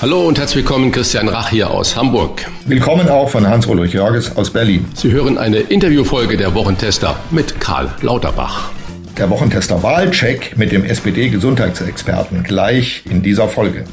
Hallo und herzlich willkommen, Christian Rach hier aus Hamburg. Willkommen auch von Hans-Ulrich Jörges aus Berlin. Sie hören eine Interviewfolge der Wochentester mit Karl Lauterbach. Der Wochentester Wahlcheck mit dem SPD-Gesundheitsexperten gleich in dieser Folge.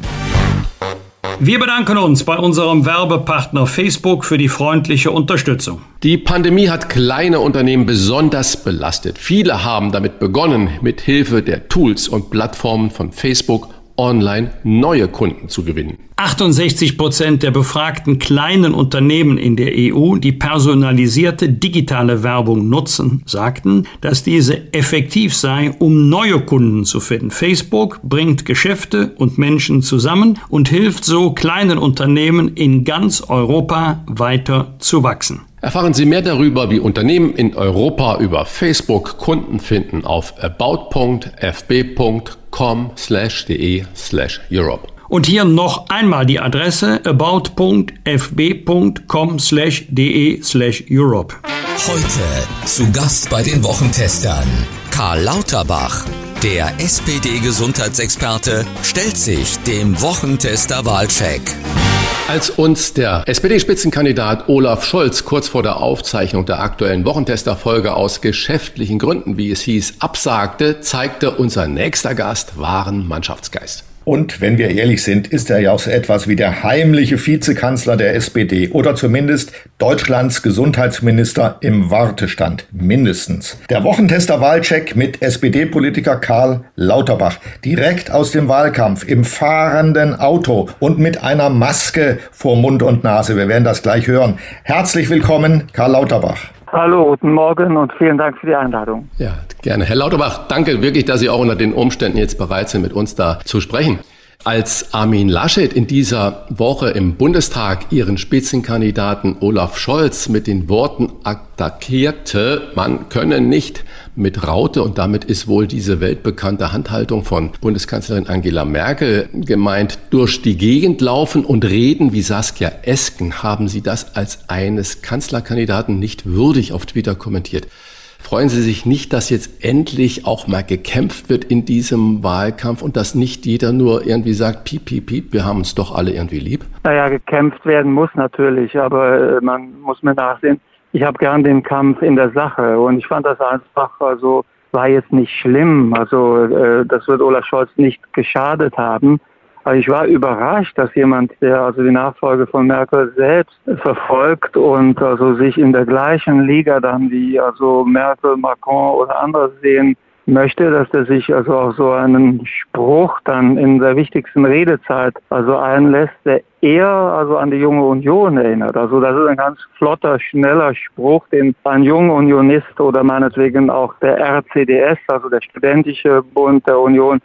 Wir bedanken uns bei unserem Werbepartner Facebook für die freundliche Unterstützung. Die Pandemie hat kleine Unternehmen besonders belastet. Viele haben damit begonnen, mit Hilfe der Tools und Plattformen von Facebook online neue Kunden zu gewinnen. 68 Prozent der befragten kleinen Unternehmen in der EU, die personalisierte digitale Werbung nutzen, sagten, dass diese effektiv sei, um neue Kunden zu finden. Facebook bringt Geschäfte und Menschen zusammen und hilft so kleinen Unternehmen in ganz Europa weiter zu wachsen. Erfahren Sie mehr darüber, wie Unternehmen in Europa über Facebook Kunden finden auf about.fb.com/de/europe. Und hier noch einmal die Adresse about.fb.com/de/europe. Heute zu Gast bei den Wochentestern Karl Lauterbach. Der SPD-Gesundheitsexperte stellt sich dem Wochentester Wahlcheck. Als uns der SPD-Spitzenkandidat Olaf Scholz kurz vor der Aufzeichnung der aktuellen Wochentester-Folge aus geschäftlichen Gründen, wie es hieß, absagte, zeigte unser nächster Gast wahren Mannschaftsgeist. Und wenn wir ehrlich sind, ist er ja auch so etwas wie der heimliche Vizekanzler der SPD oder zumindest Deutschlands Gesundheitsminister im Wartestand, mindestens. Der Wochentester Wahlcheck mit SPD-Politiker Karl Lauterbach, direkt aus dem Wahlkampf im fahrenden Auto und mit einer Maske vor Mund und Nase. Wir werden das gleich hören. Herzlich willkommen, Karl Lauterbach. Hallo, guten Morgen und vielen Dank für die Einladung. Ja, gerne. Herr Lauterbach, danke wirklich, dass Sie auch unter den Umständen jetzt bereit sind, mit uns da zu sprechen. Als Armin Laschet in dieser Woche im Bundestag ihren Spitzenkandidaten Olaf Scholz mit den Worten attackierte, man könne nicht mit Raute, und damit ist wohl diese weltbekannte Handhaltung von Bundeskanzlerin Angela Merkel gemeint, durch die Gegend laufen und reden wie Saskia Esken, haben Sie das als eines Kanzlerkandidaten nicht würdig auf Twitter kommentiert. Freuen Sie sich nicht, dass jetzt endlich auch mal gekämpft wird in diesem Wahlkampf und dass nicht jeder nur irgendwie sagt, piep, piep, piep, wir haben uns doch alle irgendwie lieb? Naja, gekämpft werden muss natürlich, aber äh, man muss mir nachsehen, ich habe gern den Kampf in der Sache und ich fand das einfach, also war jetzt nicht schlimm, also äh, das wird Olaf Scholz nicht geschadet haben. Also ich war überrascht, dass jemand, der also die Nachfolge von Merkel selbst verfolgt und also sich in der gleichen Liga dann wie also Merkel, Macron oder andere sehen möchte, dass er sich also auf so einen Spruch dann in der wichtigsten Redezeit also einlässt, der eher also an die junge Union erinnert. Also das ist ein ganz flotter, schneller Spruch, den ein junger Unionist oder meinetwegen auch der RCDS, also der Studentische Bund der Union,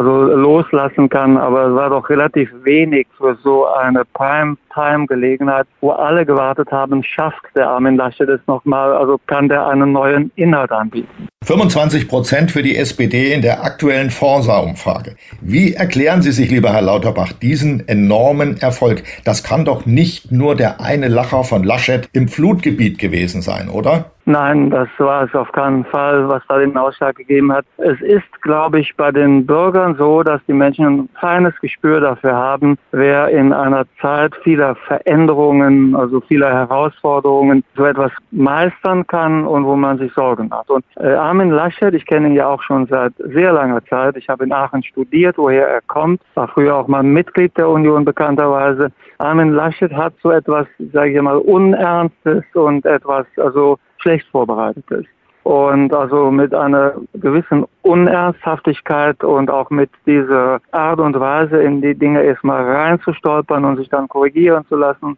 also loslassen kann, aber es war doch relativ wenig für so eine Prime-Time-Gelegenheit, wo alle gewartet haben, schafft der Armin Laschet es nochmal, also kann der einen neuen Inhalt anbieten. 25 Prozent für die SPD in der aktuellen Forsa-Umfrage. Wie erklären Sie sich, lieber Herr Lauterbach, diesen enormen Erfolg? Das kann doch nicht nur der eine Lacher von Laschet im Flutgebiet gewesen sein, oder? Nein, das war es auf keinen Fall, was da den Ausschlag gegeben hat. Es ist, glaube ich, bei den Bürgern so, dass die Menschen ein feines Gespür dafür haben, wer in einer Zeit vieler Veränderungen, also vieler Herausforderungen so etwas meistern kann und wo man sich Sorgen hat. Und äh, Armin Laschet, ich kenne ihn ja auch schon seit sehr langer Zeit. Ich habe in Aachen studiert, woher er kommt, war früher auch mal Mitglied der Union bekannterweise. Armin Laschet hat so etwas, sage ich mal, Unernstes und etwas, also schlecht vorbereitet ist. Und also mit einer gewissen Unernsthaftigkeit und auch mit dieser Art und Weise in die Dinge erstmal reinzustolpern und sich dann korrigieren zu lassen.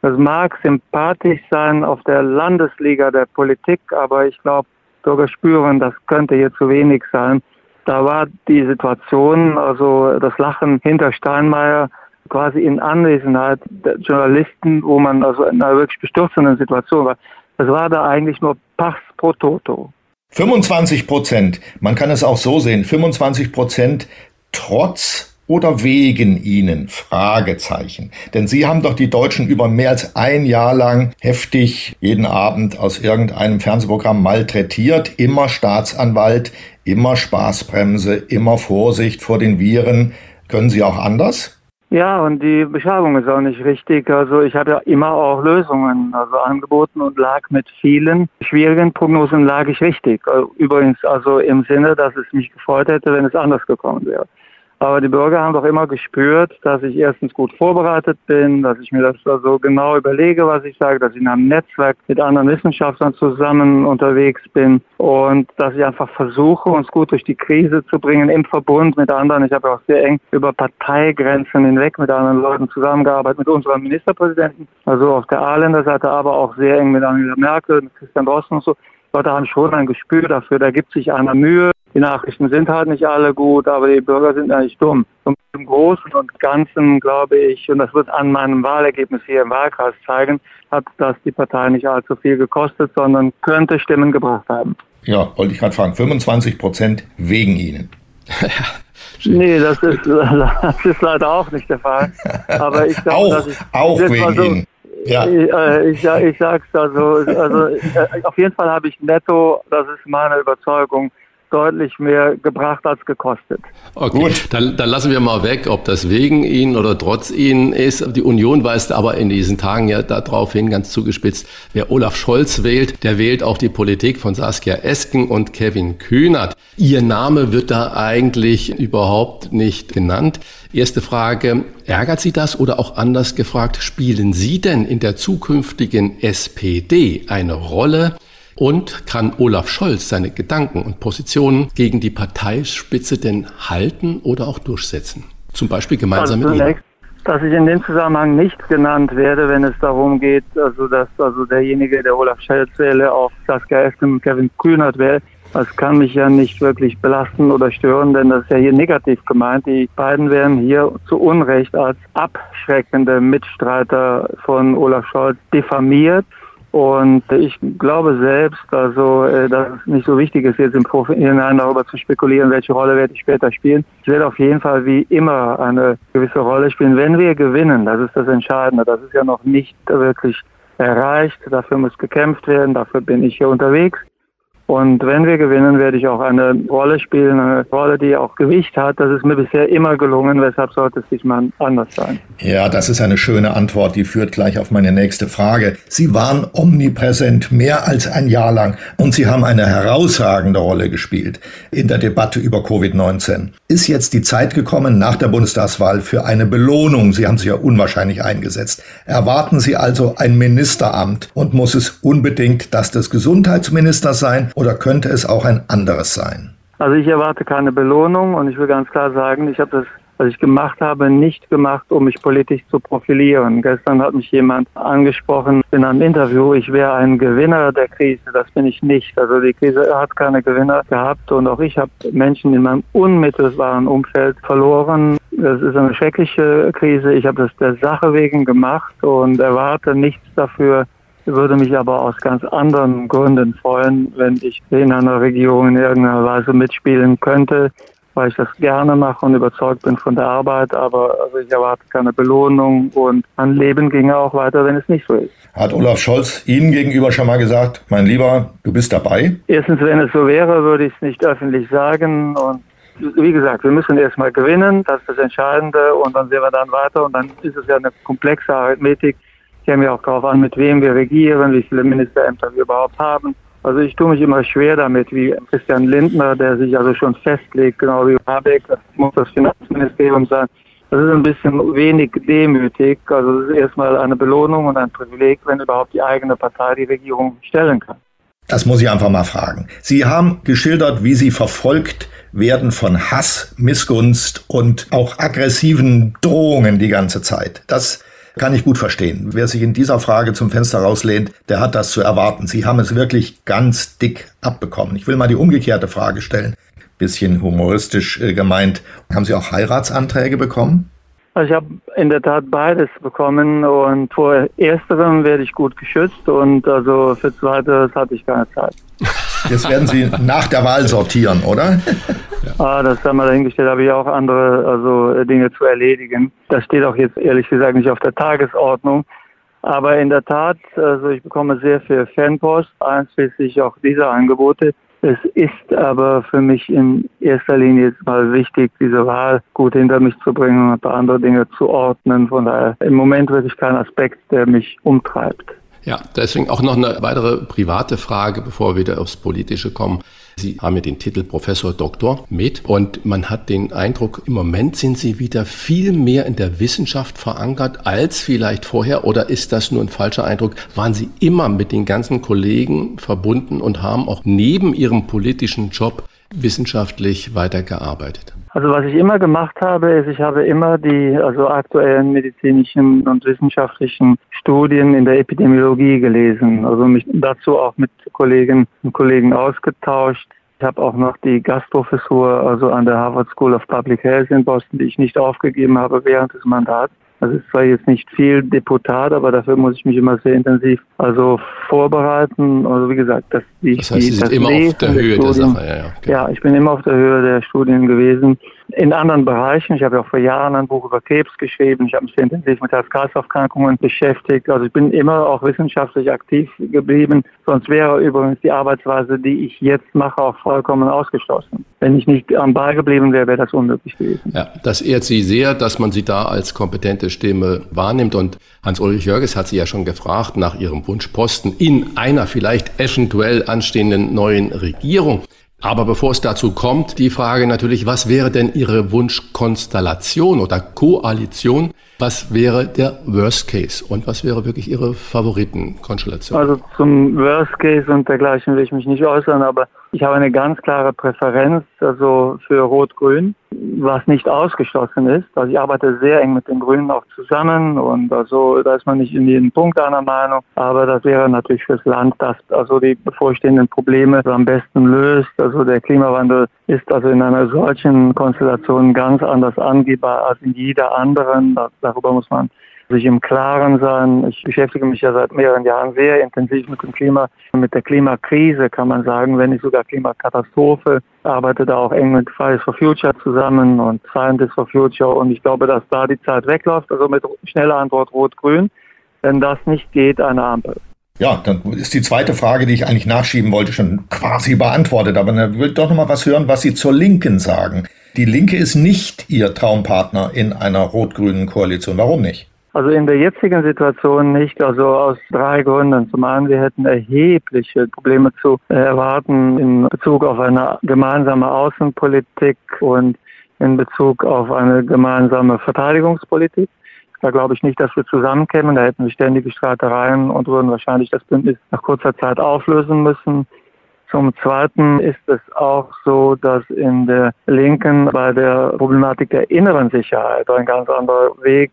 Das mag sympathisch sein auf der Landesliga der Politik, aber ich glaube, Bürger spüren, das könnte hier zu wenig sein. Da war die Situation, also das Lachen hinter Steinmeier quasi in Anwesenheit der Journalisten, wo man also in einer wirklich bestürzenden Situation war Es war da eigentlich nur Pass pro Toto. 25 Prozent, man kann es auch so sehen, 25 Prozent trotz oder wegen ihnen? Fragezeichen. Denn sie haben doch die Deutschen über mehr als ein Jahr lang heftig jeden Abend aus irgendeinem Fernsehprogramm malträtiert. Immer Staatsanwalt, immer Spaßbremse, immer Vorsicht vor den Viren. Können Sie auch anders? Ja, und die Beschreibung ist auch nicht richtig. Also ich habe ja immer auch Lösungen also angeboten und lag mit vielen schwierigen Prognosen lag ich richtig. Übrigens also im Sinne, dass es mich gefreut hätte, wenn es anders gekommen wäre. Aber die Bürger haben doch immer gespürt, dass ich erstens gut vorbereitet bin, dass ich mir das also genau überlege, was ich sage, dass ich in einem Netzwerk mit anderen Wissenschaftlern zusammen unterwegs bin und dass ich einfach versuche, uns gut durch die Krise zu bringen im Verbund mit anderen. Ich habe auch sehr eng über Parteigrenzen hinweg mit anderen Leuten zusammengearbeitet, mit unserem Ministerpräsidenten, also auf der Ahländer Seite, aber auch sehr eng mit Angela Merkel, mit Christian Drosten und so. Leute haben schon ein Gespür dafür, da gibt sich einer Mühe. Die Nachrichten sind halt nicht alle gut, aber die Bürger sind nicht dumm. Und im Großen und Ganzen glaube ich, und das wird an meinem Wahlergebnis hier im Wahlkreis zeigen, hat das die Partei nicht allzu viel gekostet, sondern könnte Stimmen gebracht haben. Ja, wollte ich gerade fragen. 25 Prozent wegen Ihnen. nee, das ist, das ist leider auch nicht der Fall. Aber ich glaube, auch, dass ich auch wegen so, Ihnen. Ja. Ich, äh, ich, ich sag's also, also auf jeden Fall habe ich netto, das ist meine Überzeugung, deutlich mehr gebracht als gekostet. Okay, Gut. Dann, dann lassen wir mal weg, ob das wegen Ihnen oder trotz Ihnen ist. Die Union weist aber in diesen Tagen ja darauf hin, ganz zugespitzt, wer Olaf Scholz wählt, der wählt auch die Politik von Saskia Esken und Kevin Kühnert. Ihr Name wird da eigentlich überhaupt nicht genannt. Erste Frage, ärgert Sie das oder auch anders gefragt, spielen Sie denn in der zukünftigen SPD eine Rolle? Und kann Olaf Scholz seine Gedanken und Positionen gegen die Parteispitze denn halten oder auch durchsetzen? Zum Beispiel gemeinsam also mit Ihnen? Dass ich in dem Zusammenhang nicht genannt werde, wenn es darum geht, also dass also derjenige, der Olaf Scholz wähle, auf Saskia Esken und Kevin Kühnert wählt, das kann mich ja nicht wirklich belasten oder stören, denn das ist ja hier negativ gemeint. Die beiden werden hier zu Unrecht als abschreckende Mitstreiter von Olaf Scholz diffamiert. Und ich glaube selbst, also, äh, dass es nicht so wichtig ist, jetzt im Vorhinein darüber zu spekulieren, welche Rolle werde ich später spielen. Ich werde auf jeden Fall wie immer eine gewisse Rolle spielen, wenn wir gewinnen. Das ist das Entscheidende. Das ist ja noch nicht wirklich erreicht. Dafür muss gekämpft werden. Dafür bin ich hier unterwegs. Und wenn wir gewinnen, werde ich auch eine Rolle spielen, eine Rolle, die auch Gewicht hat. Das ist mir bisher immer gelungen, weshalb sollte es diesmal anders sein. Ja, das ist eine schöne Antwort, die führt gleich auf meine nächste Frage. Sie waren omnipräsent mehr als ein Jahr lang und Sie haben eine herausragende Rolle gespielt in der Debatte über Covid-19. Ist jetzt die Zeit gekommen nach der Bundestagswahl für eine Belohnung? Sie haben sich ja unwahrscheinlich eingesetzt. Erwarten Sie also ein Ministeramt und muss es unbedingt das des Gesundheitsministers sein? Oder könnte es auch ein anderes sein? Also ich erwarte keine Belohnung und ich will ganz klar sagen, ich habe das, was ich gemacht habe, nicht gemacht, um mich politisch zu profilieren. Gestern hat mich jemand angesprochen in einem Interview, ich wäre ein Gewinner der Krise. Das bin ich nicht. Also die Krise hat keine Gewinner gehabt und auch ich habe Menschen in meinem unmittelbaren Umfeld verloren. Das ist eine schreckliche Krise. Ich habe das der Sache wegen gemacht und erwarte nichts dafür, würde mich aber aus ganz anderen Gründen freuen, wenn ich in einer Regierung in irgendeiner Weise mitspielen könnte, weil ich das gerne mache und überzeugt bin von der Arbeit, aber also ich erwarte keine Belohnung und mein Leben ginge auch weiter, wenn es nicht so ist. Hat Olaf Scholz Ihnen gegenüber schon mal gesagt, mein Lieber, du bist dabei? Erstens, wenn es so wäre, würde ich es nicht öffentlich sagen. Und wie gesagt, wir müssen erstmal gewinnen, das ist das Entscheidende. Und dann sehen wir dann weiter. Und dann ist es ja eine komplexe Arithmetik, käme ja auch darauf an, mit wem wir regieren, wie viele Ministerämter wir überhaupt haben. Also ich tue mich immer schwer damit, wie Christian Lindner, der sich also schon festlegt, genau wie Habeck, das muss das Finanzministerium sein. Das ist ein bisschen wenig demütig. Also es ist erstmal eine Belohnung und ein Privileg, wenn überhaupt die eigene Partei die Regierung stellen kann. Das muss ich einfach mal fragen. Sie haben geschildert, wie Sie verfolgt werden von Hass, Missgunst und auch aggressiven Drohungen die ganze Zeit. Das kann ich gut verstehen. Wer sich in dieser Frage zum Fenster rauslehnt, der hat das zu erwarten. Sie haben es wirklich ganz dick abbekommen. Ich will mal die umgekehrte Frage stellen. Bisschen humoristisch äh, gemeint. Haben Sie auch Heiratsanträge bekommen? Also ich habe in der Tat beides bekommen und vor ersterem werde ich gut geschützt und also für zweiteres hatte ich keine Zeit. Jetzt werden Sie nach der Wahl sortieren, oder? Ah, das haben wir dahingestellt, habe ich auch andere also Dinge zu erledigen. Das steht auch jetzt ehrlich gesagt nicht auf der Tagesordnung. Aber in der Tat, also ich bekomme sehr viel Fanpost, einschließlich auch dieser Angebote. Es ist aber für mich in erster Linie jetzt mal wichtig, diese Wahl gut hinter mich zu bringen und andere Dinge zu ordnen. Von daher im Moment wirklich kein Aspekt, der mich umtreibt. Ja, deswegen auch noch eine weitere private Frage, bevor wir wieder aufs Politische kommen. Sie haben ja den Titel Professor Doktor mit und man hat den Eindruck, im Moment sind Sie wieder viel mehr in der Wissenschaft verankert als vielleicht vorher oder ist das nur ein falscher Eindruck? Waren Sie immer mit den ganzen Kollegen verbunden und haben auch neben Ihrem politischen Job wissenschaftlich weitergearbeitet? Also was ich immer gemacht habe, ist, ich habe immer die also aktuellen medizinischen und wissenschaftlichen Studien in der Epidemiologie gelesen, also mich dazu auch mit Kolleginnen und Kollegen ausgetauscht. Ich habe auch noch die Gastprofessur also an der Harvard School of Public Health in Boston, die ich nicht aufgegeben habe während des Mandats. Also es zwar jetzt nicht viel Deputat, aber dafür muss ich mich immer sehr intensiv also vorbereiten. Also wie gesagt, dass die, das heißt, Sie sind immer auf der Höhe der, der Sache. Ja, ja, okay. ja, ich bin immer auf der Höhe der Studien gewesen in anderen Bereichen. Ich habe ja auch vor Jahren ein Buch über Krebs geschrieben. Ich habe mich sehr intensiv mit Herz-Kreislauf-Erkrankungen beschäftigt. Also ich bin immer auch wissenschaftlich aktiv geblieben. Sonst wäre übrigens die Arbeitsweise, die ich jetzt mache, auch vollkommen ausgeschlossen. Wenn ich nicht am Ball geblieben wäre, wäre das unmöglich gewesen. Ja, das ehrt Sie sehr, dass man Sie da als kompetente Stimme wahrnimmt. Und Hans-Ulrich Jörges hat Sie ja schon gefragt nach Ihrem Wunschposten in einer vielleicht eventuell anstehenden neuen Regierung. Aber bevor es dazu kommt, die Frage natürlich, was wäre denn Ihre Wunschkonstellation oder Koalition? Was wäre der Worst Case und was wäre wirklich Ihre Favoritenkonstellation? Also zum Worst Case und dergleichen will ich mich nicht äußern, aber ich habe eine ganz klare Präferenz also für Rot-Grün, was nicht ausgeschlossen ist. Also ich arbeite sehr eng mit den Grünen auch zusammen und also da ist man nicht in jedem Punkt einer Meinung, aber das wäre natürlich fürs Land, das also die bevorstehenden Probleme am besten löst. Also der Klimawandel ist also in einer solchen Konstellation ganz anders angehbar als in jeder anderen. Darüber muss man sich im Klaren sein. Ich beschäftige mich ja seit mehreren Jahren sehr intensiv mit dem Klima, mit der Klimakrise kann man sagen, wenn nicht sogar Klimakatastrophe. Arbeite da auch eng mit Fridays for Future zusammen und Scientists for Future und ich glaube, dass da die Zeit wegläuft, also mit schneller Antwort Rot-Grün. Wenn das nicht geht, eine Ampel. Ja, dann ist die zweite Frage, die ich eigentlich nachschieben wollte, schon quasi beantwortet. Aber dann will ich doch noch mal was hören, was Sie zur Linken sagen. Die Linke ist nicht Ihr Traumpartner in einer rot-grünen Koalition. Warum nicht? Also in der jetzigen Situation nicht, also aus drei Gründen. Zum einen, wir hätten erhebliche Probleme zu erwarten in Bezug auf eine gemeinsame Außenpolitik und in Bezug auf eine gemeinsame Verteidigungspolitik. Da glaube ich nicht, dass wir zusammenkämen. Da hätten wir ständige Streitereien und würden wahrscheinlich das Bündnis nach kurzer Zeit auflösen müssen. Zum Zweiten ist es auch so, dass in der Linken bei der Problematik der inneren Sicherheit ein ganz anderer Weg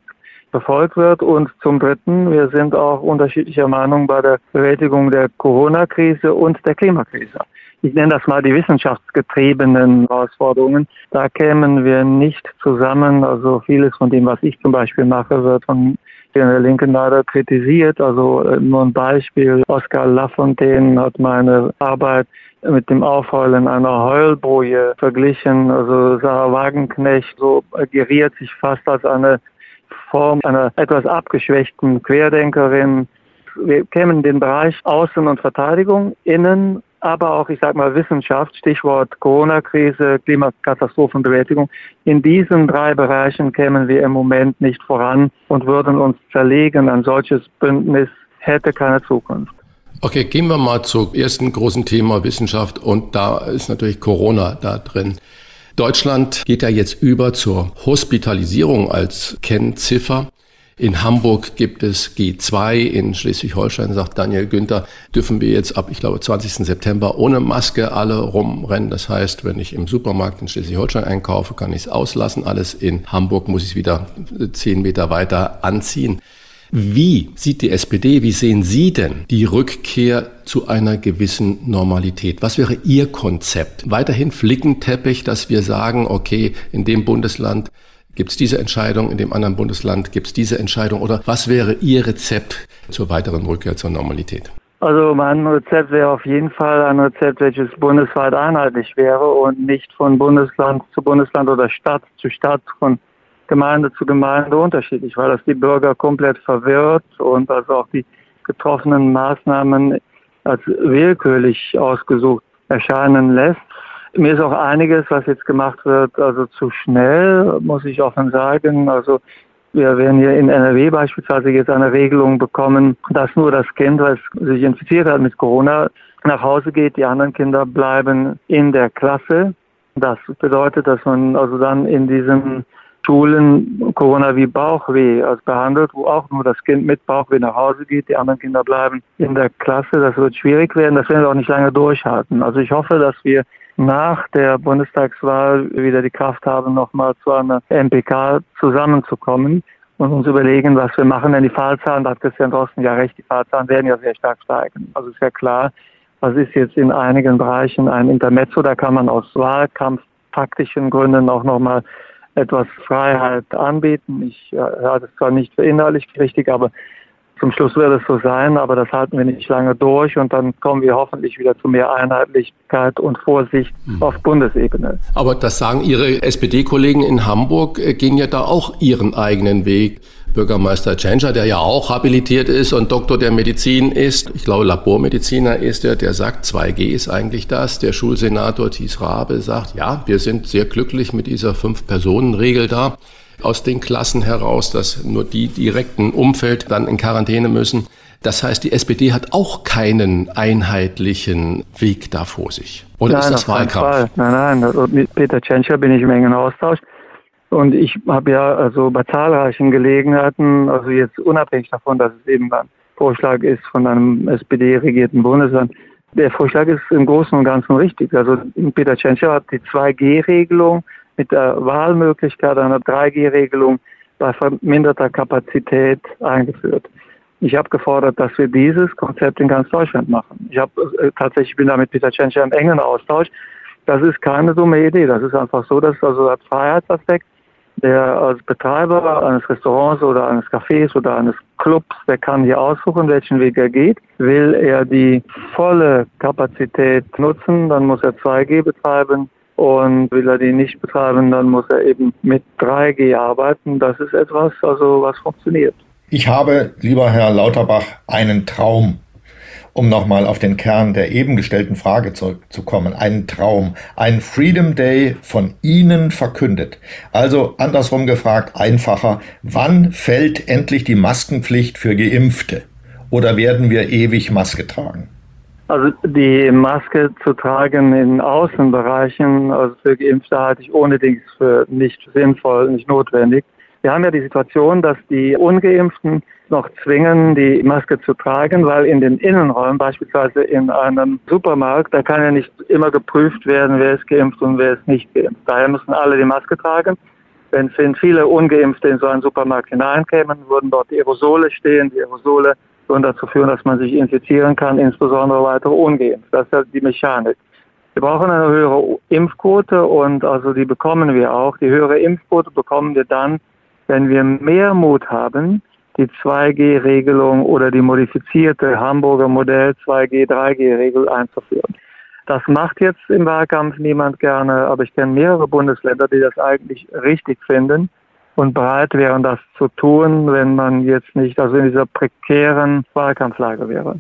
verfolgt wird. Und zum Dritten, wir sind auch unterschiedlicher Meinung bei der Bewältigung der Corona-Krise und der Klimakrise. Ich nenne das mal die wissenschaftsgetriebenen Herausforderungen. Da kämen wir nicht zusammen. Also vieles von dem, was ich zum Beispiel mache, wird von der Linken leider kritisiert. Also äh, nur ein Beispiel. Oskar Lafontaine hat meine Arbeit mit dem Aufheulen einer Heulboje verglichen. Also Sarah Wagenknecht so geriert sich fast als eine Form einer etwas abgeschwächten Querdenkerin. Wir kämen in den Bereich Außen- und Verteidigung, Innen, aber auch, ich sage mal, Wissenschaft, Stichwort Corona-Krise, Klimakatastrophenbewältigung. In diesen drei Bereichen kämen wir im Moment nicht voran und würden uns zerlegen. Ein solches Bündnis hätte keine Zukunft. Okay, gehen wir mal zum ersten großen Thema Wissenschaft und da ist natürlich Corona da drin. Deutschland geht ja jetzt über zur Hospitalisierung als Kennziffer. In Hamburg gibt es G2, in Schleswig-Holstein, sagt Daniel Günther, dürfen wir jetzt ab, ich glaube, 20. September ohne Maske alle rumrennen. Das heißt, wenn ich im Supermarkt in Schleswig-Holstein einkaufe, kann ich es auslassen. Alles in Hamburg muss ich wieder zehn Meter weiter anziehen. Wie sieht die SPD, wie sehen Sie denn die Rückkehr zu einer gewissen Normalität? Was wäre Ihr Konzept? Weiterhin Flickenteppich, dass wir sagen, okay, in dem Bundesland Gibt es diese Entscheidung in dem anderen Bundesland? Gibt es diese Entscheidung? Oder was wäre Ihr Rezept zur weiteren Rückkehr zur Normalität? Also mein Rezept wäre auf jeden Fall ein Rezept, welches bundesweit einheitlich wäre und nicht von Bundesland zu Bundesland oder Stadt zu Stadt, von Gemeinde zu Gemeinde unterschiedlich, weil das die Bürger komplett verwirrt und also auch die getroffenen Maßnahmen als willkürlich ausgesucht erscheinen lässt. Mir ist auch einiges, was jetzt gemacht wird, also zu schnell, muss ich offen sagen. Also wir werden hier in NRW beispielsweise jetzt eine Regelung bekommen, dass nur das Kind, das sich infiziert hat mit Corona, nach Hause geht. Die anderen Kinder bleiben in der Klasse. Das bedeutet, dass man also dann in diesen Schulen Corona wie Bauchweh also behandelt, wo auch nur das Kind mit Bauchweh nach Hause geht. Die anderen Kinder bleiben in der Klasse. Das wird schwierig werden. Das werden wir auch nicht lange durchhalten. Also ich hoffe, dass wir nach der Bundestagswahl wieder die Kraft haben, nochmal zu einer MPK zusammenzukommen und uns überlegen, was wir machen. Denn die Fallzahlen, da hat Christian Drosten ja recht, die Fallzahlen werden ja sehr stark steigen. Also ist ja klar, was ist jetzt in einigen Bereichen ein Intermezzo, da kann man aus wahlkampftaktischen Gründen auch nochmal etwas Freiheit anbieten. Ich äh, halte es zwar nicht für innerlich richtig, aber zum Schluss wird es so sein, aber das halten wir nicht lange durch und dann kommen wir hoffentlich wieder zu mehr Einheitlichkeit und Vorsicht mhm. auf Bundesebene. Aber das sagen Ihre SPD-Kollegen in Hamburg, äh, gehen ja da auch ihren eigenen Weg. Bürgermeister Tschentscher, der ja auch habilitiert ist und Doktor der Medizin ist, ich glaube Labormediziner ist er, der sagt, 2G ist eigentlich das. Der Schulsenator Thies Rabe sagt, ja, wir sind sehr glücklich mit dieser Fünf-Personen-Regel da aus den Klassen heraus, dass nur die direkten Umfeld dann in Quarantäne müssen. Das heißt, die SPD hat auch keinen einheitlichen Weg da vor sich. Oder nein, ist das Wahlkampf? Nein, nein, mit Peter Tschentscher bin ich im engen Austausch. Und ich habe ja also bei zahlreichen Gelegenheiten, also jetzt unabhängig davon, dass es eben ein Vorschlag ist von einem SPD-regierten Bundesland, der Vorschlag ist im Großen und Ganzen richtig. Also Peter Tschentscher hat die 2G-Regelung mit der Wahlmöglichkeit einer 3G-Regelung bei verminderter Kapazität eingeführt. Ich habe gefordert, dass wir dieses Konzept in ganz Deutschland machen. Ich habe äh, tatsächlich bin da mit Peter Tschentscher im engen Austausch. Das ist keine dumme Idee. Das ist einfach so, dass also der Freiheitsaspekt, der als Betreiber eines Restaurants oder eines Cafés oder eines Clubs, der kann hier aussuchen, welchen Weg er geht. Will er die volle Kapazität nutzen, dann muss er 2G betreiben. Und will er die nicht betreiben, dann muss er eben mit 3G arbeiten. Das ist etwas, also was funktioniert. Ich habe, lieber Herr Lauterbach, einen Traum. Um nochmal auf den Kern der eben gestellten Frage zurückzukommen. Einen Traum. Ein Freedom Day von Ihnen verkündet. Also andersrum gefragt, einfacher. Wann fällt endlich die Maskenpflicht für Geimpfte? Oder werden wir ewig Maske tragen? Also die Maske zu tragen in Außenbereichen, also für Geimpfte halte ich ohnehin für nicht sinnvoll, nicht notwendig. Wir haben ja die Situation, dass die Ungeimpften noch zwingen, die Maske zu tragen, weil in den Innenräumen, beispielsweise in einem Supermarkt, da kann ja nicht immer geprüft werden, wer ist geimpft und wer ist nicht geimpft. Daher müssen alle die Maske tragen. Wenn viele Ungeimpfte in so einen Supermarkt hineinkämen, würden dort die Aerosole stehen. Die Aerosole und dazu führen, dass man sich infizieren kann, insbesondere weitere ungeimpft. Das ist ja die Mechanik. Wir brauchen eine höhere Impfquote und also die bekommen wir auch. Die höhere Impfquote bekommen wir dann, wenn wir mehr Mut haben, die 2G-Regelung oder die modifizierte Hamburger Modell 2G, 3G-Regel einzuführen. Das macht jetzt im Wahlkampf niemand gerne, aber ich kenne mehrere Bundesländer, die das eigentlich richtig finden und bereit wären, das zu tun, wenn man jetzt nicht also in dieser prekären Wahlkampflage wäre.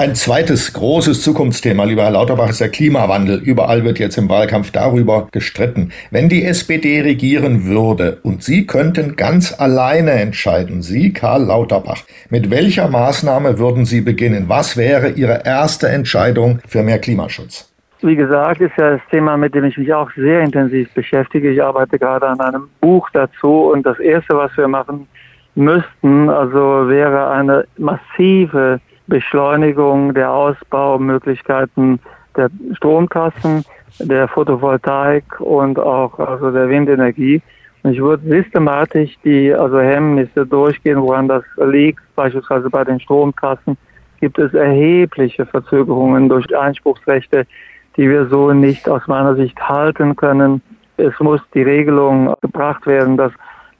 Ein zweites großes Zukunftsthema, lieber Herr Lauterbach, ist der Klimawandel. Überall wird jetzt im Wahlkampf darüber gestritten. Wenn die SPD regieren würde und Sie könnten ganz alleine entscheiden, Sie, Karl Lauterbach, mit welcher Maßnahme würden Sie beginnen? Was wäre Ihre erste Entscheidung für mehr Klimaschutz? Wie gesagt, ist ja das Thema, mit dem ich mich auch sehr intensiv beschäftige. Ich arbeite gerade an einem Buch dazu und das Erste, was wir machen müssten, also wäre eine massive Beschleunigung der Ausbaumöglichkeiten der Stromkassen, der Photovoltaik und auch also der Windenergie. Und ich würde systematisch die also Hemmnisse durchgehen, woran das liegt. Beispielsweise bei den Stromkassen gibt es erhebliche Verzögerungen durch Einspruchsrechte die wir so nicht aus meiner Sicht halten können. Es muss die Regelung gebracht werden, dass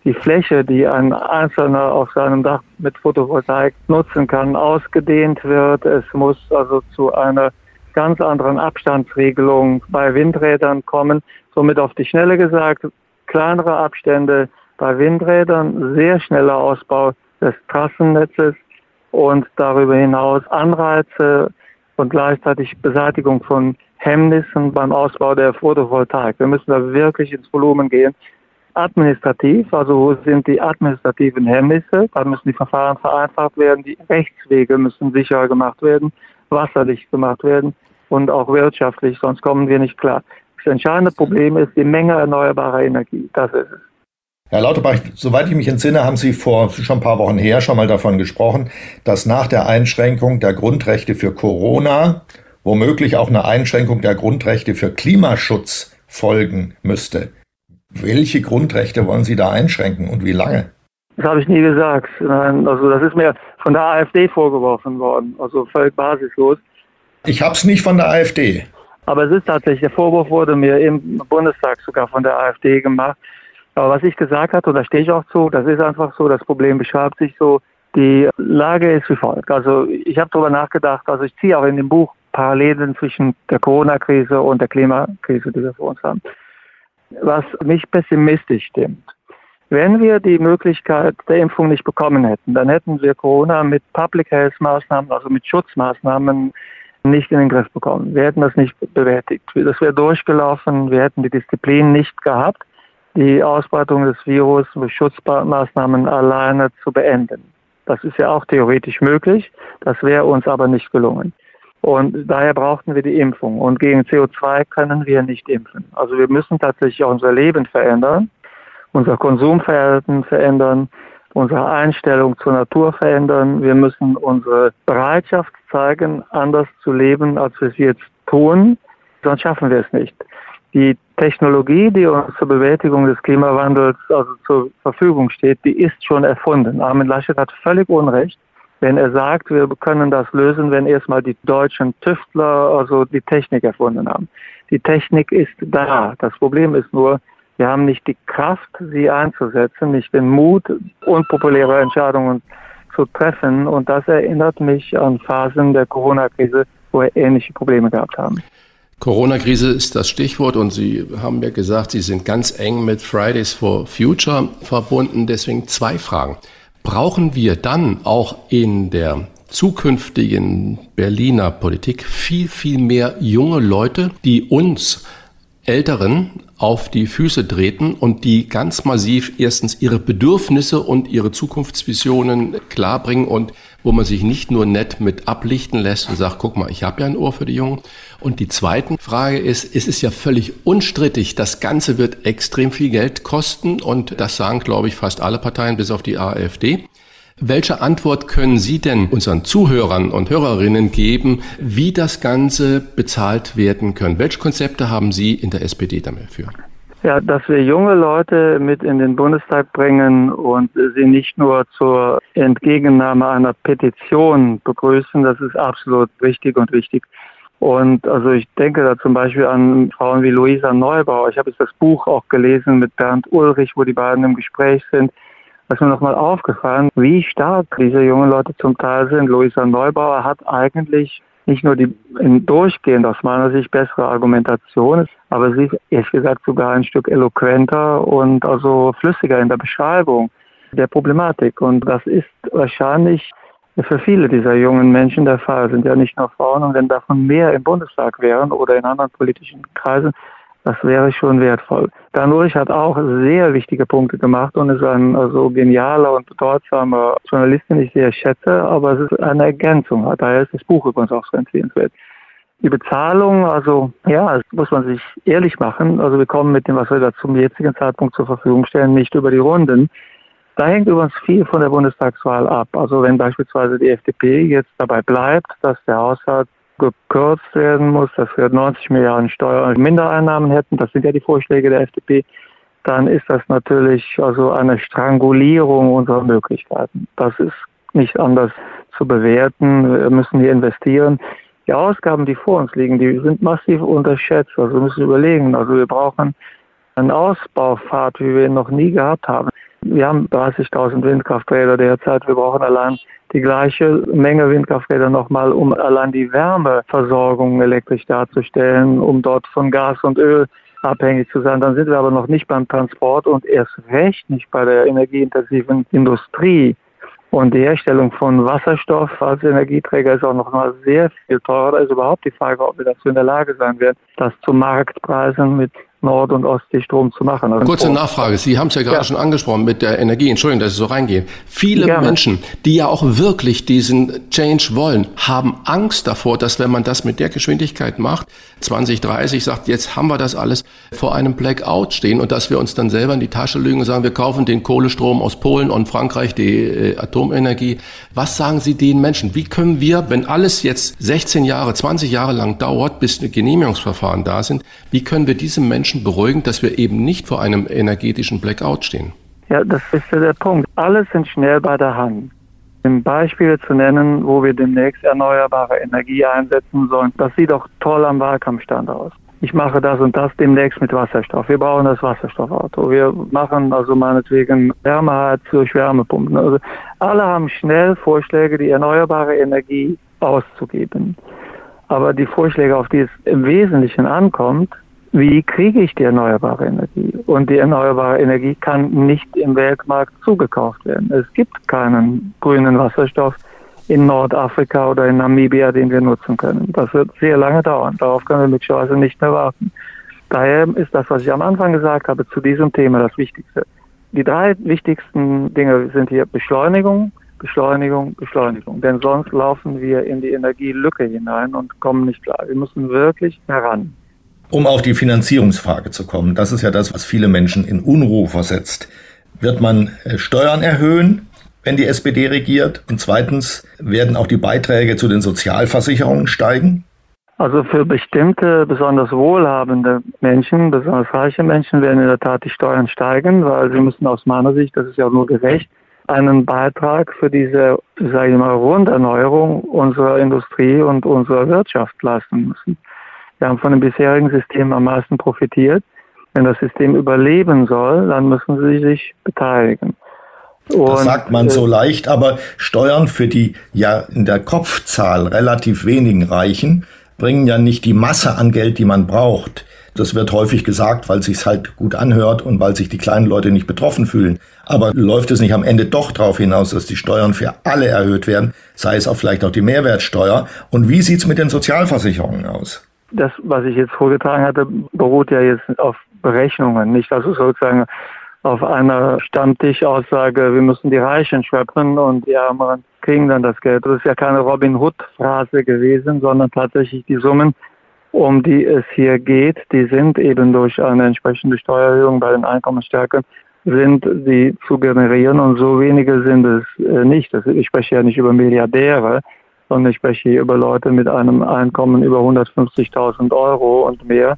die Fläche, die ein Einzelner auf seinem Dach mit Photovoltaik nutzen kann, ausgedehnt wird. Es muss also zu einer ganz anderen Abstandsregelung bei Windrädern kommen. Somit auf die Schnelle gesagt, kleinere Abstände bei Windrädern, sehr schneller Ausbau des Trassennetzes und darüber hinaus Anreize und gleichzeitig Beseitigung von Hemmnissen beim Ausbau der Photovoltaik. Wir müssen da wirklich ins Volumen gehen. Administrativ, also wo sind die administrativen Hemmnisse? Da müssen die Verfahren vereinfacht werden, die Rechtswege müssen sicherer gemacht werden, wasserdicht gemacht werden und auch wirtschaftlich, sonst kommen wir nicht klar. Das entscheidende Problem ist die Menge erneuerbarer Energie. Das ist es. Herr Lauterbach, soweit ich mich entsinne, haben Sie vor schon ein paar Wochen her schon mal davon gesprochen, dass nach der Einschränkung der Grundrechte für Corona womöglich auch eine Einschränkung der Grundrechte für Klimaschutz folgen müsste. Welche Grundrechte wollen Sie da einschränken und wie lange? Das habe ich nie gesagt. Nein, also das ist mir von der AfD vorgeworfen worden, also völlig basislos. Ich habe es nicht von der AfD. Aber es ist tatsächlich, der Vorwurf wurde mir im Bundestag sogar von der AfD gemacht. Aber was ich gesagt habe, und da stehe ich auch zu, das ist einfach so, das Problem beschreibt sich so, die Lage ist wie folgt. Also ich habe darüber nachgedacht, also ich ziehe auch in dem Buch Parallelen zwischen der Corona-Krise und der Klimakrise, die wir vor uns haben was mich pessimistisch stimmt. Wenn wir die Möglichkeit der Impfung nicht bekommen hätten, dann hätten wir Corona mit Public Health Maßnahmen, also mit Schutzmaßnahmen, nicht in den Griff bekommen. Wir hätten das nicht bewältigt. Das wäre durchgelaufen. Wir hätten die Disziplin nicht gehabt, die Ausbreitung des Virus mit Schutzmaßnahmen alleine zu beenden. Das ist ja auch theoretisch möglich. Das wäre uns aber nicht gelungen. Und daher brauchten wir die Impfung. Und gegen CO2 können wir nicht impfen. Also wir müssen tatsächlich auch unser Leben verändern, unser Konsumverhalten verändern, unsere Einstellung zur Natur verändern. Wir müssen unsere Bereitschaft zeigen, anders zu leben, als wir es jetzt tun. Sonst schaffen wir es nicht. Die Technologie, die uns zur Bewältigung des Klimawandels also zur Verfügung steht, die ist schon erfunden. Armin Laschet hat völlig Unrecht wenn er sagt, wir können das lösen, wenn erstmal die deutschen Tüftler also die Technik erfunden haben. Die Technik ist da. Das Problem ist nur, wir haben nicht die Kraft, sie einzusetzen, nicht den Mut, unpopuläre Entscheidungen zu treffen. Und das erinnert mich an Phasen der Corona-Krise, wo wir ähnliche Probleme gehabt haben. Corona-Krise ist das Stichwort und Sie haben ja gesagt, Sie sind ganz eng mit Fridays for Future verbunden. Deswegen zwei Fragen brauchen wir dann auch in der zukünftigen Berliner Politik viel, viel mehr junge Leute, die uns Älteren auf die Füße treten und die ganz massiv erstens ihre Bedürfnisse und ihre Zukunftsvisionen klarbringen und wo man sich nicht nur nett mit ablichten lässt und sagt, guck mal, ich habe ja ein Ohr für die Jungen. Und die zweite Frage ist, es ist ja völlig unstrittig, das Ganze wird extrem viel Geld kosten und das sagen, glaube ich, fast alle Parteien bis auf die AfD. Welche Antwort können Sie denn unseren Zuhörern und Hörerinnen geben, wie das Ganze bezahlt werden können? Welche Konzepte haben Sie in der SPD dafür? Ja, dass wir junge Leute mit in den Bundestag bringen und sie nicht nur zur Entgegennahme einer Petition begrüßen, das ist absolut richtig und wichtig. Und also ich denke da zum Beispiel an Frauen wie Luisa Neubauer. Ich habe jetzt das Buch auch gelesen mit Bernd Ulrich, wo die beiden im Gespräch sind. Da ist mir nochmal aufgefallen, wie stark diese jungen Leute zum Teil sind. Luisa Neubauer hat eigentlich nicht nur die durchgehend aus meiner Sicht bessere Argumentation, aber sie ist ehrlich gesagt sogar ein Stück eloquenter und also flüssiger in der Beschreibung der Problematik. Und das ist wahrscheinlich für viele dieser jungen Menschen der Fall. Sind ja nicht nur Frauen und wenn davon mehr im Bundestag wären oder in anderen politischen Kreisen, das wäre schon wertvoll. Dan Ulrich hat auch sehr wichtige Punkte gemacht und ist ein also genialer und bedeutsamer Journalist, den ich sehr schätze, aber es ist eine Ergänzung. Daher ist das Buch übrigens auch so empfehlenswert. Die Bezahlung, also ja, das muss man sich ehrlich machen. Also wir kommen mit dem, was wir da zum jetzigen Zeitpunkt zur Verfügung stellen, nicht über die Runden. Da hängt übrigens viel von der Bundestagswahl ab. Also wenn beispielsweise die FDP jetzt dabei bleibt, dass der Haushalt gekürzt werden muss, dass wir 90 Milliarden Steuer- und Mindereinnahmen hätten, das sind ja die Vorschläge der FDP, dann ist das natürlich also eine Strangulierung unserer Möglichkeiten. Das ist nicht anders zu bewerten. Wir müssen hier investieren. Die Ausgaben, die vor uns liegen, die sind massiv unterschätzt. Also wir müssen überlegen. Also wir brauchen einen Ausbaufahrt, wie wir ihn noch nie gehabt haben. Wir haben 30.000 Windkrafträder derzeit. Wir brauchen allein die gleiche Menge Windkrafträder nochmal, um allein die Wärmeversorgung elektrisch darzustellen, um dort von Gas und Öl abhängig zu sein. Dann sind wir aber noch nicht beim Transport und erst recht nicht bei der energieintensiven Industrie. Und die Herstellung von Wasserstoff als Energieträger ist auch noch mal sehr viel teurer. Da ist überhaupt die Frage, ob wir dazu in der Lage sein werden, das zu Marktpreisen mit Nord- und Ostseestrom zu machen. Also Kurze Nachfrage. Sie haben es ja gerade ja. schon angesprochen mit der Energie. Entschuldigung, dass ich so reingehe. Viele Gerne. Menschen, die ja auch wirklich diesen Change wollen, haben Angst davor, dass wenn man das mit der Geschwindigkeit macht, 2030 sagt, jetzt haben wir das alles vor einem Blackout stehen und dass wir uns dann selber in die Tasche lügen und sagen, wir kaufen den Kohlestrom aus Polen und Frankreich, die äh, Atomenergie. Was sagen Sie den Menschen? Wie können wir, wenn alles jetzt 16 Jahre, 20 Jahre lang dauert, bis Genehmigungsverfahren da sind, wie können wir diese Menschen Menschen beruhigen, dass wir eben nicht vor einem energetischen Blackout stehen? Ja, das ist ja der Punkt. Alles sind schnell bei der Hand. Ein Beispiel zu nennen, wo wir demnächst erneuerbare Energie einsetzen sollen, das sieht doch toll am Wahlkampfstand aus. Ich mache das und das demnächst mit Wasserstoff. Wir brauchen das Wasserstoffauto. Wir machen also meinetwegen Wärmeheiz durch Wärmepumpen. Also alle haben schnell Vorschläge, die erneuerbare Energie auszugeben. Aber die Vorschläge, auf die es im Wesentlichen ankommt, wie kriege ich die erneuerbare Energie? Und die erneuerbare Energie kann nicht im Weltmarkt zugekauft werden. Es gibt keinen grünen Wasserstoff in Nordafrika oder in Namibia, den wir nutzen können. Das wird sehr lange dauern. Darauf können wir möglicherweise nicht mehr warten. Daher ist das, was ich am Anfang gesagt habe, zu diesem Thema das Wichtigste. Die drei wichtigsten Dinge sind hier Beschleunigung, Beschleunigung, Beschleunigung. Denn sonst laufen wir in die Energielücke hinein und kommen nicht klar. Wir müssen wirklich heran. Um auf die Finanzierungsfrage zu kommen, das ist ja das, was viele Menschen in Unruhe versetzt. Wird man äh, Steuern erhöhen, wenn die SPD regiert? Und zweitens, werden auch die Beiträge zu den Sozialversicherungen steigen? Also für bestimmte besonders wohlhabende Menschen, besonders reiche Menschen werden in der Tat die Steuern steigen, weil sie müssen aus meiner Sicht, das ist ja nur gerecht, einen Beitrag für diese, sage ich mal, Runderneuerung unserer Industrie und unserer Wirtschaft leisten müssen. Wir haben von dem bisherigen System am meisten profitiert. Wenn das System überleben soll, dann müssen sie sich beteiligen. Und, das sagt man so äh, leicht, aber Steuern für die ja in der Kopfzahl relativ wenigen Reichen bringen ja nicht die Masse an Geld, die man braucht. Das wird häufig gesagt, weil es sich halt gut anhört und weil sich die kleinen Leute nicht betroffen fühlen. Aber läuft es nicht am Ende doch darauf hinaus, dass die Steuern für alle erhöht werden, sei es auch vielleicht auch die Mehrwertsteuer? Und wie sieht's mit den Sozialversicherungen aus? Das, was ich jetzt vorgetragen hatte, beruht ja jetzt auf Berechnungen, nicht also sozusagen auf einer Stammtischaussage, wir müssen die Reichen schöpfen und die Ärmeren kriegen dann das Geld. Das ist ja keine Robin Hood-Phrase gewesen, sondern tatsächlich die Summen, um die es hier geht, die sind eben durch eine entsprechende Steuererhöhung bei den Einkommensstärken sind die zu generieren und so wenige sind es äh, nicht. Ich spreche ja nicht über Milliardäre, sondern ich spreche hier über Leute mit einem Einkommen über 150.000 Euro und mehr,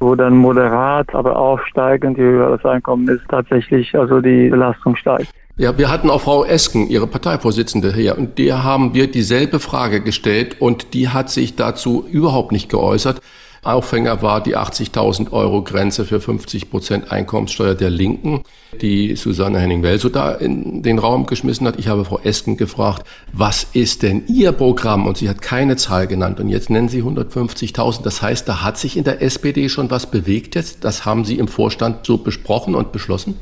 wo dann moderat, aber aufsteigend, je höher das Einkommen ist, tatsächlich also die Belastung steigt. Ja, wir hatten auch Frau Esken, Ihre Parteivorsitzende hier, und der haben wir dieselbe Frage gestellt und die hat sich dazu überhaupt nicht geäußert. Aufhänger war die 80.000 Euro Grenze für 50 Prozent Einkommenssteuer der Linken, die Susanne Henning-Welso da in den Raum geschmissen hat. Ich habe Frau Esken gefragt, was ist denn Ihr Programm? Und sie hat keine Zahl genannt. Und jetzt nennen Sie 150.000. Das heißt, da hat sich in der SPD schon was bewegt jetzt. Das haben Sie im Vorstand so besprochen und beschlossen?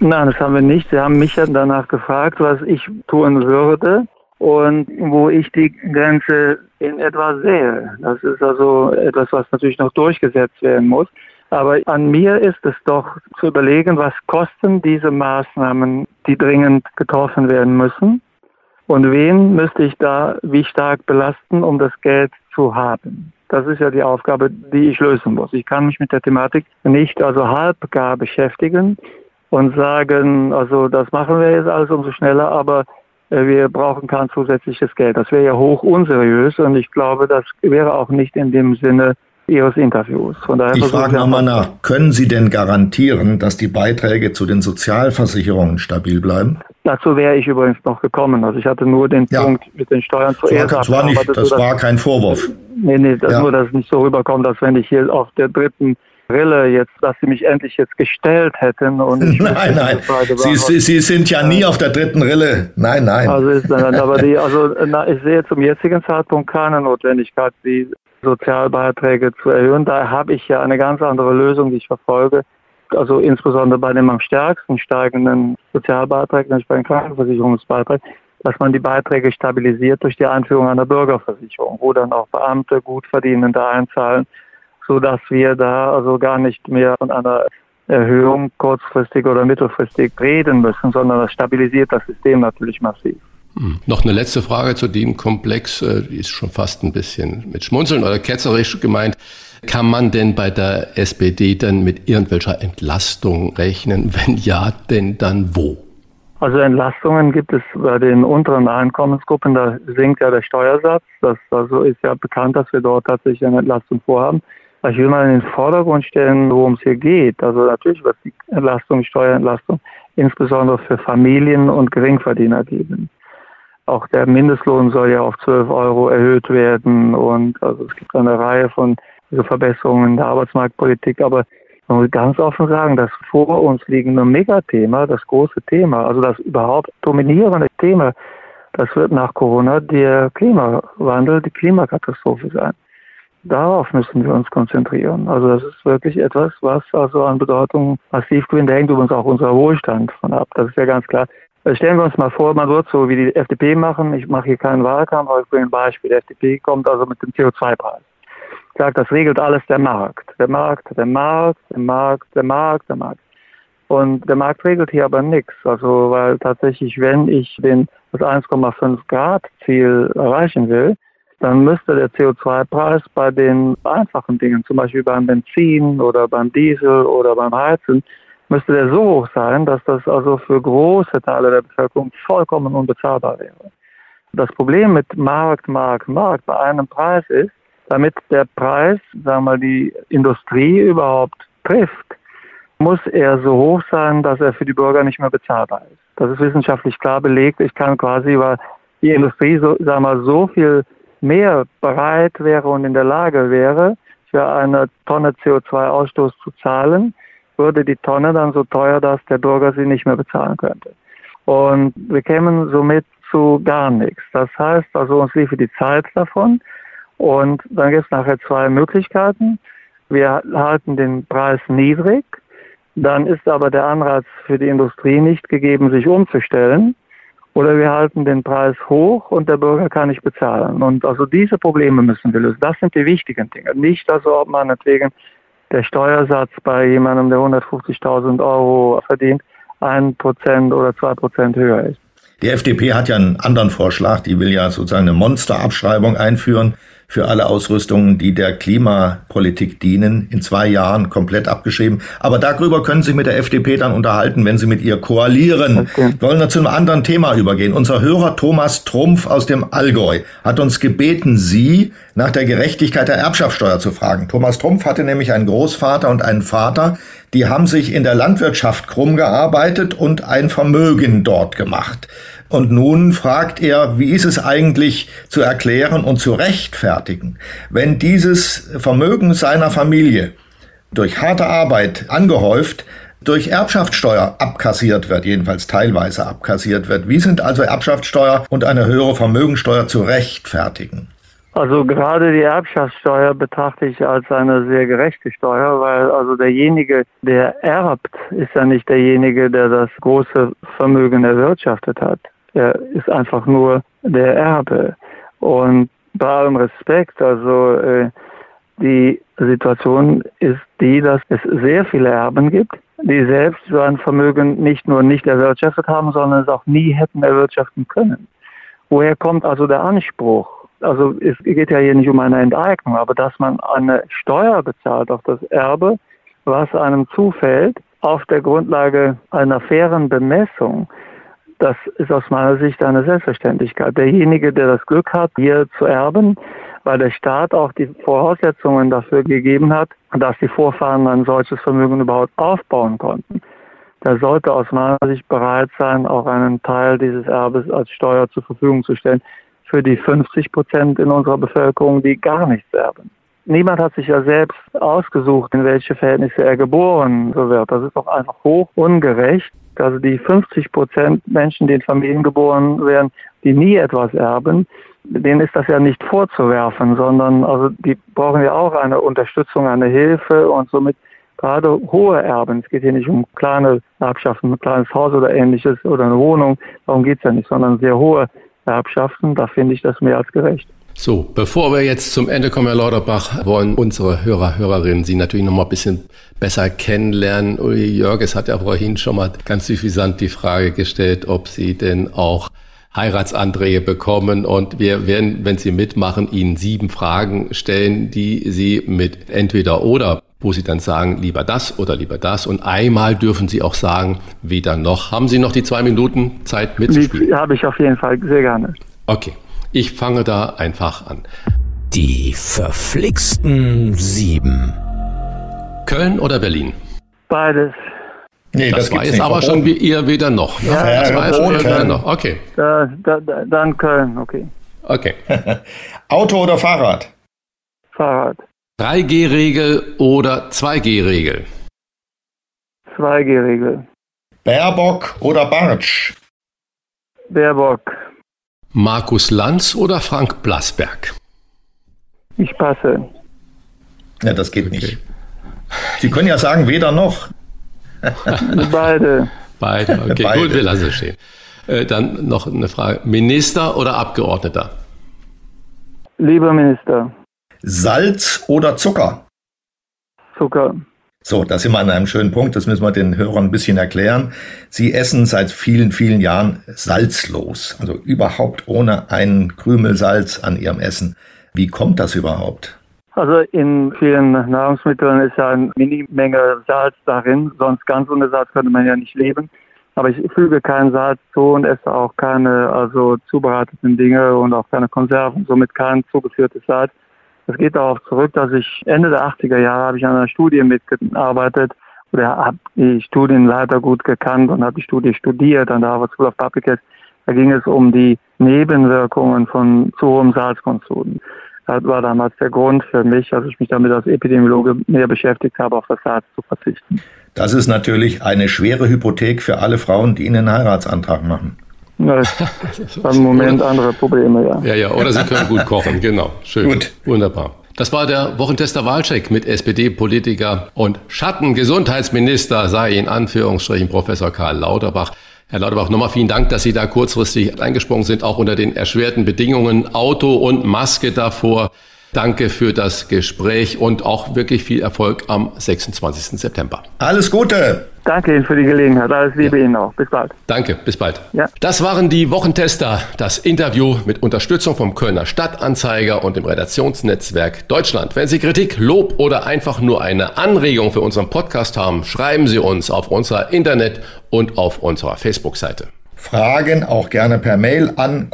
Nein, das haben wir nicht. Sie haben mich ja danach gefragt, was ich tun würde und wo ich die Grenze in etwa sehe. Das ist also etwas, was natürlich noch durchgesetzt werden muss. Aber an mir ist es doch zu überlegen, was kosten diese Maßnahmen, die dringend getroffen werden müssen. Und wen müsste ich da wie stark belasten, um das Geld zu haben? Das ist ja die Aufgabe, die ich lösen muss. Ich kann mich mit der Thematik nicht also halbgar beschäftigen und sagen, also das machen wir jetzt alles umso schneller, aber wir brauchen kein zusätzliches Geld. Das wäre ja hoch unseriös und ich glaube, das wäre auch nicht in dem Sinne Ihres Interviews. Von daher ich frage nochmal nach, können Sie denn garantieren, dass die Beiträge zu den Sozialversicherungen stabil bleiben? Dazu wäre ich übrigens noch gekommen. Also ich hatte nur den ja. Punkt mit den Steuern zuerst. Das war, nicht, das war kein Vorwurf. Nee, nee, das ja. nur, dass es nicht so rüberkommt, dass wenn ich hier auf der dritten Rille jetzt, dass Sie mich endlich jetzt gestellt hätten. Und nein, nein. Sie, Sie, Sie, sind ja nie auf der dritten Rille. Nein, nein. Also ist aber die, also na, ich sehe zum jetzigen Zeitpunkt keine Notwendigkeit, die Sozialbeiträge zu erhöhen. Da habe ich ja eine ganz andere Lösung, die ich verfolge. Also insbesondere bei dem am stärksten steigenden Sozialbeitrag, nämlich bei den Krankenversicherungsbeitrag, dass man die Beiträge stabilisiert durch die Einführung einer Bürgerversicherung, wo dann auch Beamte, Gutverdienende einzahlen, so dass wir da also gar nicht mehr von einer Erhöhung kurzfristig oder mittelfristig reden müssen, sondern das stabilisiert das System natürlich massiv. Hm. Noch eine letzte Frage zu dem Komplex, äh, die ist schon fast ein bisschen mit Schmunzeln oder ketzerisch gemeint. Kann man denn bei der SPD dann mit irgendwelcher Entlastung rechnen? Wenn ja, denn dann wo? Also Entlastungen gibt es bei den unteren Einkommensgruppen, da sinkt ja der Steuersatz. Das also ist ja bekannt, dass wir dort tatsächlich eine Entlastung vorhaben. Ich will mal in den Vordergrund stellen, worum es hier geht. Also natürlich wird die Entlastung, Steuerentlastung insbesondere für Familien und Geringverdiener geben. Auch der Mindestlohn soll ja auf 12 Euro erhöht werden und also es gibt eine Reihe von Verbesserungen in der Arbeitsmarktpolitik. Aber man muss ganz offen sagen, das vor uns liegende Megathema, das große Thema, also das überhaupt dominierende Thema, das wird nach Corona der Klimawandel, die Klimakatastrophe sein. Darauf müssen wir uns konzentrieren. Also das ist wirklich etwas, was also an Bedeutung massiv gewinnt. Da hängt übrigens auch unser Wohlstand von ab. Das ist ja ganz klar. Also stellen wir uns mal vor, man wird so wie die FDP machen. Ich mache hier keinen Wahlkampf, aber ich bringe ein Beispiel. Die FDP kommt also mit dem CO2-Preis sagt, das regelt alles der Markt. Der Markt, der Markt, der Markt, der Markt, der Markt. Und der Markt regelt hier aber nichts. Also, weil tatsächlich, wenn ich den, das 1,5 Grad Ziel erreichen will, dann müsste der CO2-Preis bei den einfachen Dingen, zum Beispiel beim Benzin oder beim Diesel oder beim Heizen, müsste der so hoch sein, dass das also für große Teile der Bevölkerung vollkommen unbezahlbar wäre. Das Problem mit Markt, Markt, Markt bei einem Preis ist, damit der Preis, sagen wir mal, die Industrie überhaupt trifft, muss er so hoch sein, dass er für die Bürger nicht mehr bezahlbar ist. Das ist wissenschaftlich klar belegt. Ich kann quasi, weil die Industrie so, sagen wir mal, so viel mehr bereit wäre und in der Lage wäre, für eine Tonne CO2-Ausstoß zu zahlen, würde die Tonne dann so teuer, dass der Bürger sie nicht mehr bezahlen könnte. Und wir kämen somit zu gar nichts. Das heißt also, uns liefe die Zeit davon. Und dann gibt es nachher zwei Möglichkeiten. Wir halten den Preis niedrig, dann ist aber der Anreiz für die Industrie nicht gegeben, sich umzustellen. Oder wir halten den Preis hoch und der Bürger kann nicht bezahlen. Und also diese Probleme müssen wir lösen. Das sind die wichtigen Dinge. Nicht also, ob meinetwegen der Steuersatz bei jemandem, der 150.000 Euro verdient, ein Prozent oder zwei Prozent höher ist. Die FDP hat ja einen anderen Vorschlag. Die will ja sozusagen eine Monsterabschreibung einführen für alle Ausrüstungen, die der Klimapolitik dienen, in zwei Jahren komplett abgeschrieben. Aber darüber können Sie sich mit der FDP dann unterhalten, wenn Sie mit ihr koalieren. Okay. Wir wollen wir zu einem anderen Thema übergehen. Unser Hörer Thomas Trumpf aus dem Allgäu hat uns gebeten, Sie nach der Gerechtigkeit der Erbschaftssteuer zu fragen. Thomas Trumpf hatte nämlich einen Großvater und einen Vater, die haben sich in der Landwirtschaft krumm gearbeitet und ein Vermögen dort gemacht. Und nun fragt er, wie ist es eigentlich zu erklären und zu rechtfertigen, wenn dieses Vermögen seiner Familie durch harte Arbeit angehäuft durch Erbschaftssteuer abkassiert wird, jedenfalls teilweise abkassiert wird. Wie sind also Erbschaftssteuer und eine höhere Vermögensteuer zu rechtfertigen? Also gerade die Erbschaftssteuer betrachte ich als eine sehr gerechte Steuer, weil also derjenige, der erbt, ist ja nicht derjenige, der das große Vermögen erwirtschaftet hat. Er ist einfach nur der Erbe. Und bei allem Respekt, also äh, die Situation ist die, dass es sehr viele Erben gibt, die selbst so ein Vermögen nicht nur nicht erwirtschaftet haben, sondern es auch nie hätten erwirtschaften können. Woher kommt also der Anspruch? Also es geht ja hier nicht um eine Enteignung, aber dass man eine Steuer bezahlt auf das Erbe, was einem zufällt, auf der Grundlage einer fairen Bemessung, das ist aus meiner Sicht eine Selbstverständlichkeit. Derjenige, der das Glück hat, hier zu erben, weil der Staat auch die Voraussetzungen dafür gegeben hat, dass die Vorfahren ein solches Vermögen überhaupt aufbauen konnten. Der sollte aus meiner Sicht bereit sein, auch einen Teil dieses Erbes als Steuer zur Verfügung zu stellen für die 50 Prozent in unserer Bevölkerung, die gar nichts erben. Niemand hat sich ja selbst ausgesucht, in welche Verhältnisse er geboren wird. Das ist doch einfach hoch ungerecht. Also die 50 Prozent Menschen, die in Familien geboren werden, die nie etwas erben, denen ist das ja nicht vorzuwerfen, sondern also die brauchen ja auch eine Unterstützung, eine Hilfe und somit gerade hohe Erben. Es geht hier nicht um kleine Erbschaften, ein kleines Haus oder ähnliches oder eine Wohnung, darum geht es ja nicht, sondern sehr hohe Erbschaften. Da finde ich das mehr als gerecht. So, bevor wir jetzt zum Ende kommen, Herr Lauterbach, wollen unsere Hörer, Hörerinnen Sie natürlich noch mal ein bisschen besser kennenlernen. Uli Jörges hat ja vorhin schon mal ganz suffisant die Frage gestellt, ob Sie denn auch Heiratsanträge bekommen und wir werden, wenn Sie mitmachen, Ihnen sieben Fragen stellen, die Sie mit entweder oder, wo Sie dann sagen, lieber das oder lieber das und einmal dürfen Sie auch sagen, weder noch. Haben Sie noch die zwei Minuten Zeit mitzuspielen? Die habe ich auf jeden Fall sehr gerne. Okay, ich fange da einfach an. Die verflixten sieben. Köln oder Berlin? Beides. Nee, das, das war jetzt aber schon wie ihr wieder noch. Ne? Ja, das war ja schon wieder noch. Okay. Da, da, dann Köln, okay. Okay. Auto oder Fahrrad? Fahrrad. 3G-Regel oder 2G-Regel? 2G-Regel. Baerbock oder Bartsch? Baerbock. Markus Lanz oder Frank Blasberg? Ich passe. Ja, das geht okay. nicht. Sie können ja sagen, weder noch. Beide. Beide, okay, Beide. gut, wir lassen es stehen. Äh, dann noch eine Frage. Minister oder Abgeordneter? Lieber Minister. Salz oder Zucker? Zucker. So, da sind wir an einem schönen Punkt, das müssen wir den Hörern ein bisschen erklären. Sie essen seit vielen, vielen Jahren salzlos, also überhaupt ohne einen Krümel Salz an ihrem Essen. Wie kommt das überhaupt? Also in vielen Nahrungsmitteln ist ja eine Minimenge Salz darin, sonst ganz ohne Salz könnte man ja nicht leben. Aber ich füge kein Salz zu und esse auch keine also zubereiteten Dinge und auch keine Konserven, somit kein zugeführtes Salz. Es geht darauf zurück, dass ich Ende der 80er Jahre habe ich an einer Studie mitgearbeitet oder habe die Studienleiter gut gekannt und habe die Studie studiert an der Harvard School of Public Health. Da ging es um die Nebenwirkungen von zu hohem Salzkonsum. Das war damals der Grund für mich, dass ich mich damit als Epidemiologe mehr beschäftigt habe, auf das Salz zu verzichten. Das ist natürlich eine schwere Hypothek für alle Frauen, die einen Heiratsantrag machen. Ja, im Moment andere Probleme, ja. Ja, ja, oder Sie können gut kochen, genau. Schön. Gut. Wunderbar. Das war der Wochentester Wahlcheck mit SPD-Politiker und Schattengesundheitsminister, sei in Anführungsstrichen Professor Karl Lauterbach. Herr Lauterbach, nochmal vielen Dank, dass Sie da kurzfristig eingesprungen sind, auch unter den erschwerten Bedingungen, Auto und Maske davor. Danke für das Gespräch und auch wirklich viel Erfolg am 26. September. Alles Gute! Danke Ihnen für die Gelegenheit. Alles Liebe ja. Ihnen auch. Bis bald. Danke, bis bald. Ja. Das waren die Wochentester, das Interview mit Unterstützung vom Kölner Stadtanzeiger und dem Redaktionsnetzwerk Deutschland. Wenn Sie Kritik, Lob oder einfach nur eine Anregung für unseren Podcast haben, schreiben Sie uns auf unserer Internet- und auf unserer Facebook-Seite. Fragen auch gerne per Mail an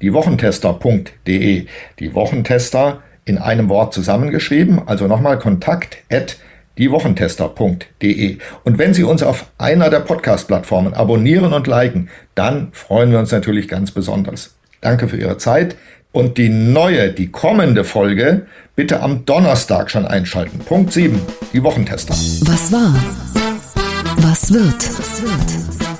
kontakt@diewochentester.de. Die Wochentester in einem Wort zusammengeschrieben, also nochmal kontakt@ diewochentester.de. Und wenn Sie uns auf einer der Podcast-Plattformen abonnieren und liken, dann freuen wir uns natürlich ganz besonders. Danke für Ihre Zeit und die neue, die kommende Folge bitte am Donnerstag schon einschalten. Punkt 7, die Wochentester. Was war? Was wird?